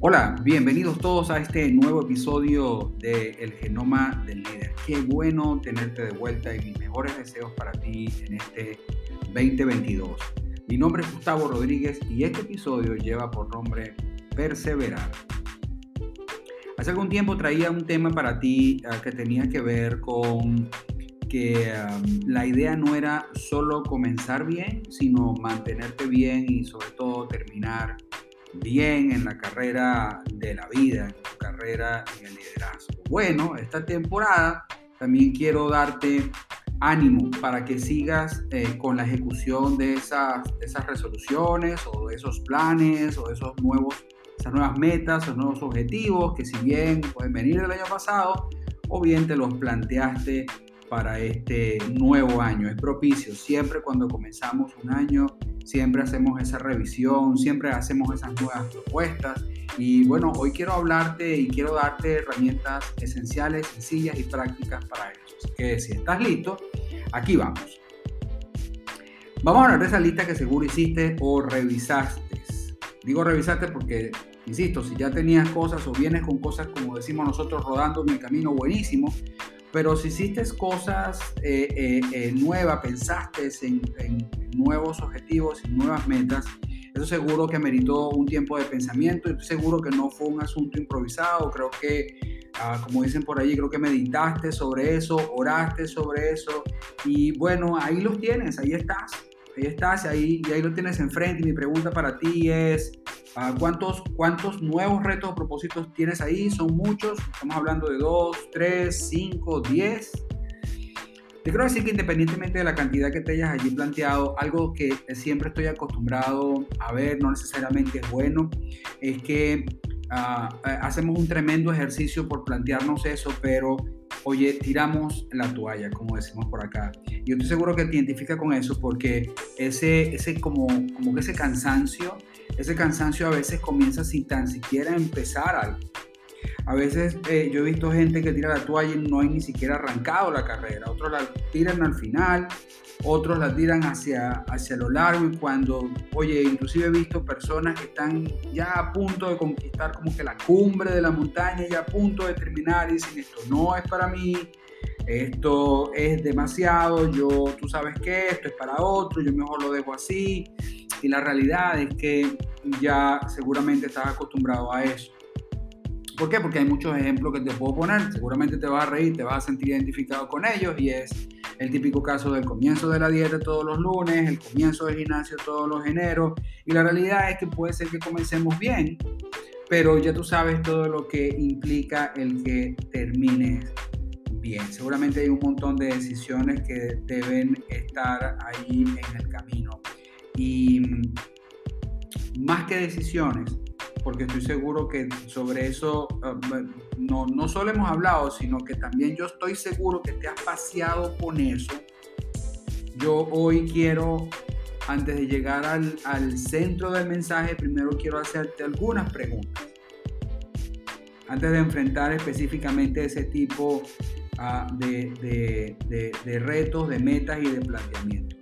Hola, bienvenidos todos a este nuevo episodio de El Genoma del Líder. Qué bueno tenerte de vuelta y mis mejores deseos para ti en este 2022. Mi nombre es Gustavo Rodríguez y este episodio lleva por nombre Perseverar. Hace algún tiempo traía un tema para ti ah, que tenía que ver con que la idea no era solo comenzar bien, sino mantenerte bien y sobre todo terminar bien en la carrera de la vida, en tu carrera en el liderazgo. Bueno, esta temporada también quiero darte ánimo para que sigas eh, con la ejecución de esas, esas resoluciones o de esos planes o de esos nuevos, esas nuevas metas, esos nuevos objetivos que si bien pueden venir del año pasado o bien te los planteaste para este nuevo año. Es propicio. Siempre cuando comenzamos un año, siempre hacemos esa revisión, siempre hacemos esas nuevas propuestas. Y bueno, hoy quiero hablarte y quiero darte herramientas esenciales, sencillas y prácticas para eso. Así que si estás listo, aquí vamos. Vamos a hablar de esa lista que seguro hiciste o revisaste. Digo revisaste porque, insisto, si ya tenías cosas o vienes con cosas, como decimos nosotros, rodando en el camino buenísimo, pero si hiciste cosas eh, eh, eh, nuevas, pensaste en, nuevos objetivos y nuevas metas, eso seguro que meritó un tiempo de pensamiento y seguro que no fue un asunto improvisado. Creo que, ah, como dicen por allí, creo que meditaste sobre eso, oraste sobre eso y bueno, ahí los tienes, ahí estás, ahí estás, ahí, y ahí lo tienes enfrente. Y mi pregunta para ti es, ¿Cuántos, ¿Cuántos nuevos retos o propósitos tienes ahí? Son muchos. Estamos hablando de 2, 3, 5, 10. Te quiero decir que independientemente de la cantidad que te hayas allí planteado, algo que siempre estoy acostumbrado a ver, no necesariamente es bueno, es que ah, eh, hacemos un tremendo ejercicio por plantearnos eso, pero oye, tiramos la toalla, como decimos por acá. Y yo estoy seguro que te identifica con eso porque ese, ese como, como que ese cansancio, ese cansancio a veces comienza sin tan siquiera empezar algo. A veces eh, yo he visto gente que tira la toalla y no hay ni siquiera arrancado la carrera. Otros la tiran al final, otros la tiran hacia, hacia lo largo y cuando, oye, inclusive he visto personas que están ya a punto de conquistar como que la cumbre de la montaña, ya a punto de terminar y dicen, esto no es para mí, esto es demasiado, yo, tú sabes que esto es para otro, yo mejor lo dejo así. Y la realidad es que ya seguramente estás acostumbrado a eso. ¿Por qué? Porque hay muchos ejemplos que te puedo poner. Seguramente te vas a reír, te vas a sentir identificado con ellos y es el típico caso del comienzo de la dieta todos los lunes, el comienzo del gimnasio todos los eneros. Y la realidad es que puede ser que comencemos bien, pero ya tú sabes todo lo que implica el que termines bien. Seguramente hay un montón de decisiones que deben estar ahí en el camino. Y más que decisiones, porque estoy seguro que sobre eso eh, no, no solo hemos hablado, sino que también yo estoy seguro que te has paseado con eso. Yo hoy quiero, antes de llegar al, al centro del mensaje, primero quiero hacerte algunas preguntas. Antes de enfrentar específicamente ese tipo uh, de, de, de, de retos, de metas y de planteamientos.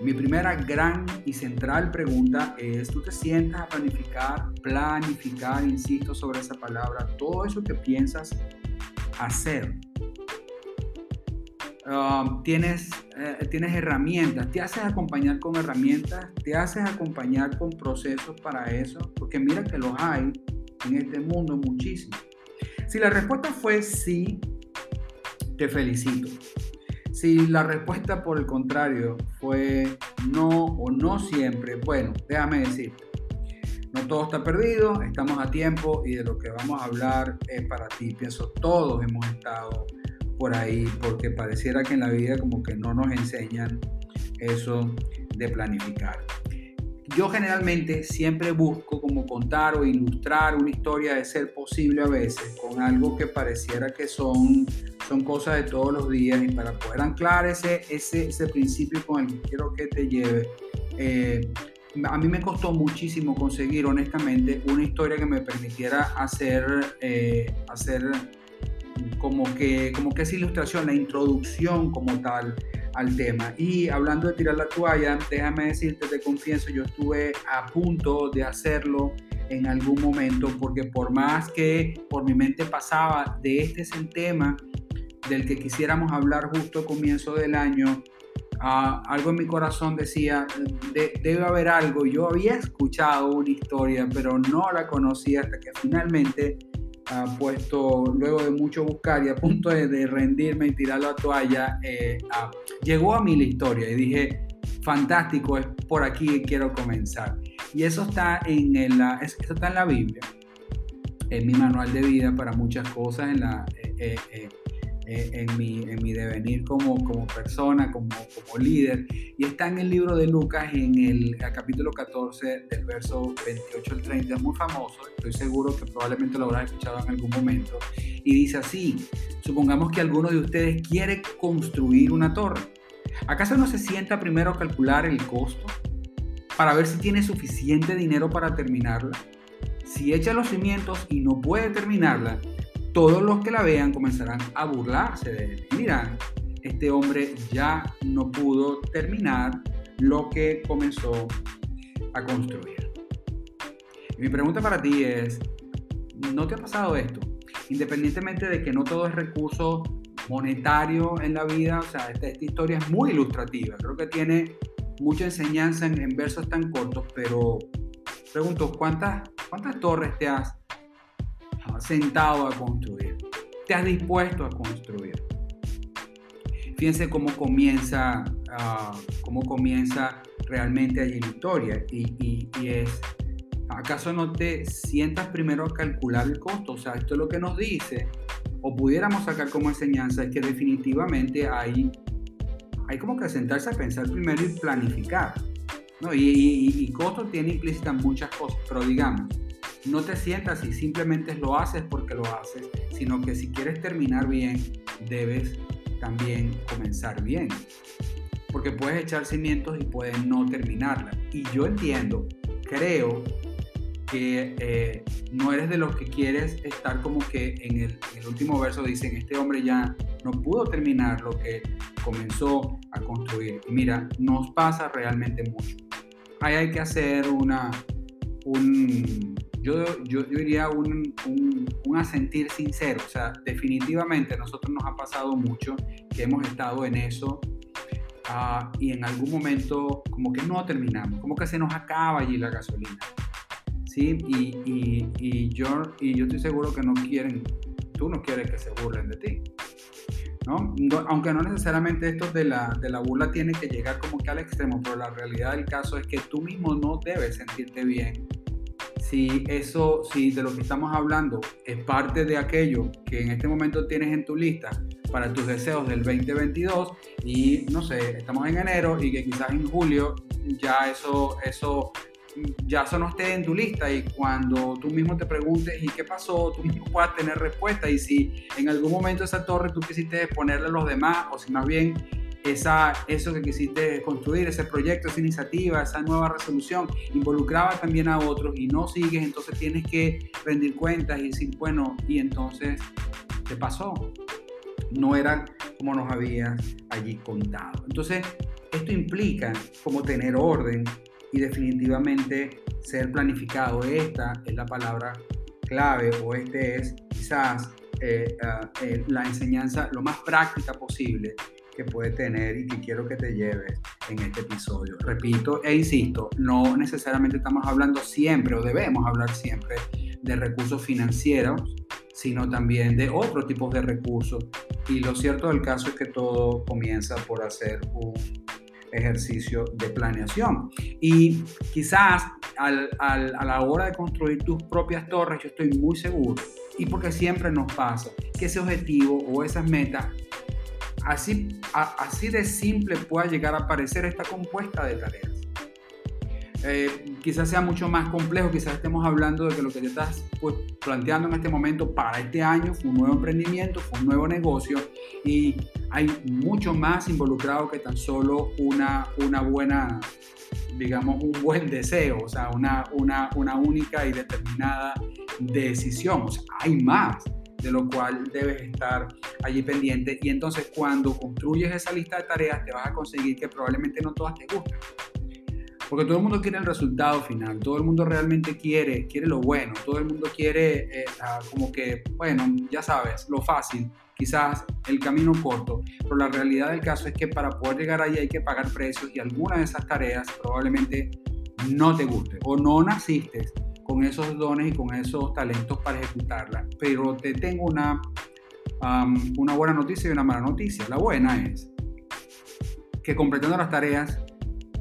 Mi primera gran y central pregunta es, ¿tú te sientas a planificar, planificar, insisto sobre esa palabra, todo eso que piensas hacer? Um, tienes, eh, tienes herramientas, te haces acompañar con herramientas, te haces acompañar con procesos para eso, porque mira que los hay en este mundo muchísimo. Si la respuesta fue sí, te felicito. Si la respuesta por el contrario fue no o no siempre, bueno, déjame decir, no todo está perdido, estamos a tiempo y de lo que vamos a hablar es para ti. Pienso, todos hemos estado por ahí porque pareciera que en la vida como que no nos enseñan eso de planificar. Yo generalmente siempre busco como contar o ilustrar una historia de ser posible a veces con algo que pareciera que son son cosas de todos los días y para poder anclar ese, ese, ese principio con el que quiero que te lleve, eh, a mí me costó muchísimo conseguir honestamente una historia que me permitiera hacer, eh, hacer como, que, como que esa ilustración, la introducción como tal al tema. Y hablando de tirar la toalla, déjame decirte, te confieso, yo estuve a punto de hacerlo en algún momento, porque por más que por mi mente pasaba de este es el tema del que quisiéramos hablar justo comienzo del año, ah, algo en mi corazón decía, debe haber algo. Yo había escuchado una historia, pero no la conocía hasta que finalmente, ah, puesto, luego de mucho buscar y a punto de, rendirme y tirar la toalla, eh, ah, llegó a mí la historia y dije, fantástico, es por aquí que quiero comenzar. Y eso está en, la, eso está en la Biblia, en mi manual de vida para muchas cosas, en, la, eh, eh, eh, en, mi, en mi devenir como, como persona, como, como líder. Y está en el libro de Lucas, en el, capítulo 14, del verso 28 al 30, es muy famoso, estoy seguro que probablemente lo habrás escuchado en algún momento. Y dice así, supongamos que alguno de ustedes quiere construir una torre. ¿Acaso no se sienta primero a calcular el costo? para ver si tiene suficiente dinero para terminarla. Si echa los cimientos y no puede terminarla, todos los que la vean comenzarán a burlarse de él. Dirán, este hombre ya no pudo terminar lo que comenzó a construir. mi pregunta para ti es, ¿no te ha pasado esto? Independientemente de que no todo es recurso monetario en la vida, o sea, esta, esta historia es muy ilustrativa, creo que tiene mucha enseñanza en, versos tan cortos, pero pregunto, ¿cuántas, ¿cuántas torres te has sentado a construir? ¿Te has dispuesto a construir? Fíjense cómo comienza, ah, cómo comienza realmente allí la historia y, y, es, ¿acaso no te sientas primero a calcular el costo? O sea, esto es lo que nos dice, o pudiéramos sacar como enseñanza, es que definitivamente hay hay como que sentarse a pensar primero y planificar. ¿no? Y, y, costo tiene implícita muchas cosas, pero digamos, no te sientas y simplemente lo haces porque lo haces, sino que si quieres terminar bien, debes también comenzar bien. Porque puedes echar cimientos y puedes no terminarla. Y yo entiendo, creo que eh, no eres de los que quieres estar como que en el, último verso dicen, este hombre ya no pudo terminar lo que comenzó a construir. Mira, nos pasa realmente mucho. Ahí hay que hacer una, un, yo, yo, diría un, un, asentir sincero. O sea, definitivamente a nosotros nos ha pasado mucho que hemos estado en eso ah, y en algún momento como que no terminamos, como que se nos acaba allí la gasolina. ¿Sí? Y, y, y, yo, y yo estoy seguro que no quieren, tú no quieres que se burlen de ti. Aunque no necesariamente esto de la, de la burla tiene que llegar como que al extremo, pero la realidad del caso es que tú mismo no debes sentirte bien si eso, si de lo que estamos hablando es parte de aquello que en este momento tienes en tu lista para tus deseos del 2022 y no sé, estamos en enero y que quizás en julio ya eso, eso ya eso no esté en tu lista y cuando tú mismo te preguntes y qué pasó, tú mismo puedas tener respuesta y si en algún momento esa torre tú quisiste ponerle a los demás o si más bien esa, eso que quisiste construir, ese proyecto, esa iniciativa, esa nueva resolución, involucraba también a otros y no sigues, entonces tienes que rendir cuentas y decir, bueno, y entonces, ¿qué pasó? No era como nos habías allí contado. Entonces, esto implica como tener orden, y definitivamente ser planificado. Esta es la palabra clave o este es quizás eh, ah, eh, la enseñanza lo más práctica posible que puede tener y que quiero que te lleves en este episodio. Repito e insisto, no necesariamente estamos hablando siempre o debemos hablar siempre de recursos financieros, sino también de otros tipos de recursos. Y lo cierto del caso es que todo comienza por hacer un ejercicio de planeación. Y quizás a la hora de construir tus propias torres, yo estoy muy seguro, y porque siempre nos pasa, que ese objetivo o esas metas, así, así de simple pueda llegar a parecer esta compuesta de tareas. Eh, quizás sea mucho más complejo, quizás estemos hablando de que lo que te estás pues, planteando en este momento para este año fue un nuevo emprendimiento, fue un nuevo negocio y hay mucho más involucrado que tan solo una, una buena, digamos, un buen deseo, o sea, una, una, una única y determinada decisión. O sea, hay más de lo cual debes estar allí pendiente. Y entonces cuando construyes esa lista de tareas te vas a conseguir que probablemente no todas te gusten. Porque todo el mundo quiere el resultado final, todo el mundo realmente quiere, quiere lo bueno, todo el mundo quiere eh, como que, bueno, ya sabes, lo fácil, quizás el camino corto, pero la realidad del caso es que para poder llegar ahí hay que pagar precios y alguna de esas tareas probablemente no te guste o no naciste con esos dones y con esos talentos para ejecutarla. Pero te tengo una, una buena noticia y una mala noticia. La buena es que completando las tareas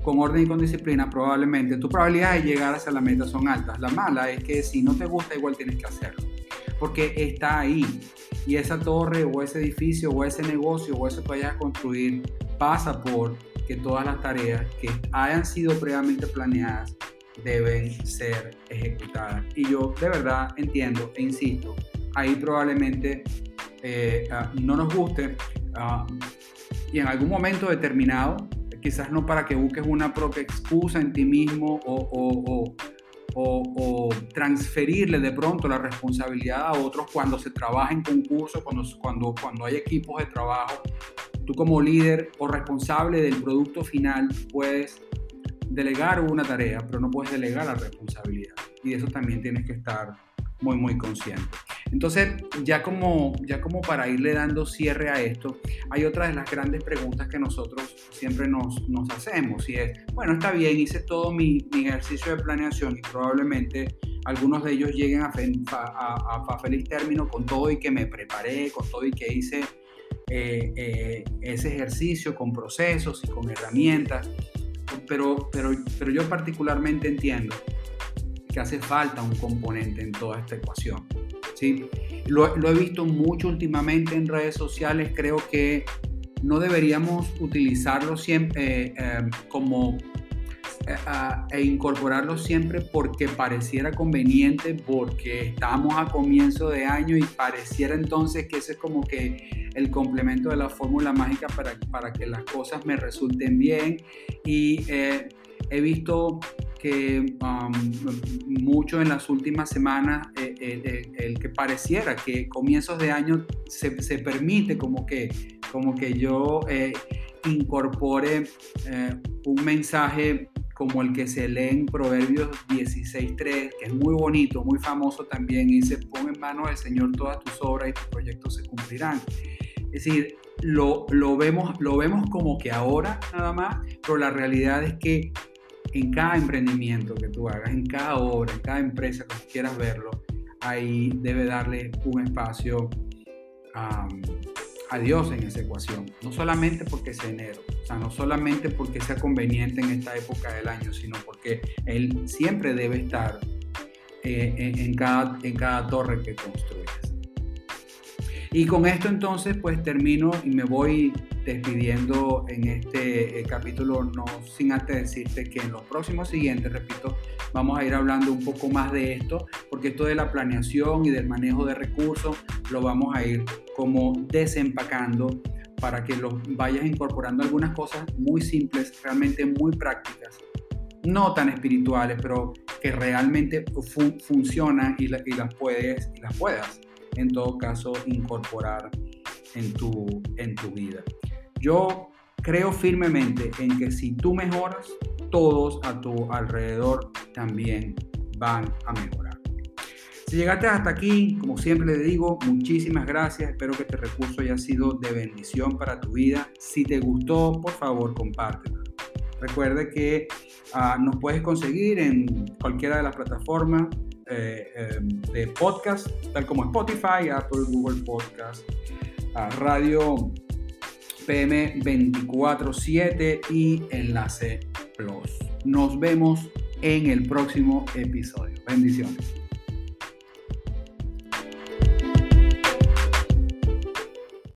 con orden y con disciplina, probablemente tu probabilidad de llegar hacia la meta son altas. La mala es que si no te gusta, igual tienes que hacerlo. Porque está ahí. Y esa torre o ese edificio o ese negocio o eso que vayas a construir pasa por que todas las tareas que hayan sido previamente planeadas deben ser ejecutadas. Y yo de verdad entiendo e insisto, ahí probablemente eh, ah, no nos guste ah, y en algún momento determinado, quizás no para que busques una propia excusa en ti mismo o, o, o, transferirle de pronto la responsabilidad a otros cuando se trabaja en concursos, cuando, cuando, cuando hay equipos de trabajo. Tú como líder o responsable del producto final puedes delegar una tarea, pero no puedes delegar la responsabilidad. Y eso también tienes que estar muy, muy consciente. Entonces, ya como, ya como para irle dando cierre a esto, hay otra de las grandes preguntas que nosotros siempre nos, nos hacemos y es, bueno, está bien, hice todo mi, mi, ejercicio de planeación y probablemente algunos de ellos lleguen a, a, a, feliz término con todo y que me preparé, con todo y que hice eh, eh, ese ejercicio con procesos y con herramientas, pero, pero, pero yo particularmente entiendo que hace falta un componente en toda esta ecuación. ¿sí? Lo, he visto mucho últimamente en redes sociales, creo que no deberíamos utilizarlo siempre eh, eh, como eh, e incorporarlo siempre porque pareciera conveniente, porque estamos a comienzo de año y pareciera entonces que ese es como que el complemento de la fórmula mágica para, para que las cosas me resulten bien. Y he visto que um, mucho en las últimas semanas, eh, eh, eh, el que pareciera que comienzos de año se, se permite como que, como que yo incorpore un mensaje como el que se lee en Proverbios 16.3, que es muy bonito, muy famoso también, y dice, pon en manos del Señor todas tus obras y tus proyectos se cumplirán. Es decir, lo, lo, vemos, lo vemos como que ahora nada más, pero la realidad es que en cada emprendimiento que tú hagas, en cada obra, en cada empresa, que quieras verlo, ahí debe darle un espacio a Dios en esa ecuación. No solamente porque sea enero, o sea, no solamente porque sea conveniente en esta época del año, sino porque Él siempre debe estar eh, en, cada, en cada torre que construyes. Y con esto entonces pues termino y me voy despidiendo en este eh, capítulo, no sin antes decirte que en los próximos siguientes, repito, vamos a ir hablando un poco más de esto, porque esto de la planeación y del manejo de recursos lo vamos a ir como desempacando para que los vayas incorporando algunas cosas muy simples, realmente muy prácticas, no tan espirituales, pero que realmente funcionan y, y, las puedes y las puedas en todo caso incorporar en tu, en tu vida. Yo creo firmemente en que si tú mejoras, todos a tu alrededor también van a mejorar. Si llegaste hasta aquí, como siempre le digo, muchísimas gracias. Espero que este recurso haya sido de bendición para tu vida. Si te gustó, por favor, compártelo. Recuerde que ah, nos puedes conseguir en cualquiera de las plataformas eh, eh, de podcast, tal como Spotify, Apple, Google Podcast, ah, Radio PM 24/7 y Enlace Plus. Nos vemos en el próximo episodio. Bendiciones.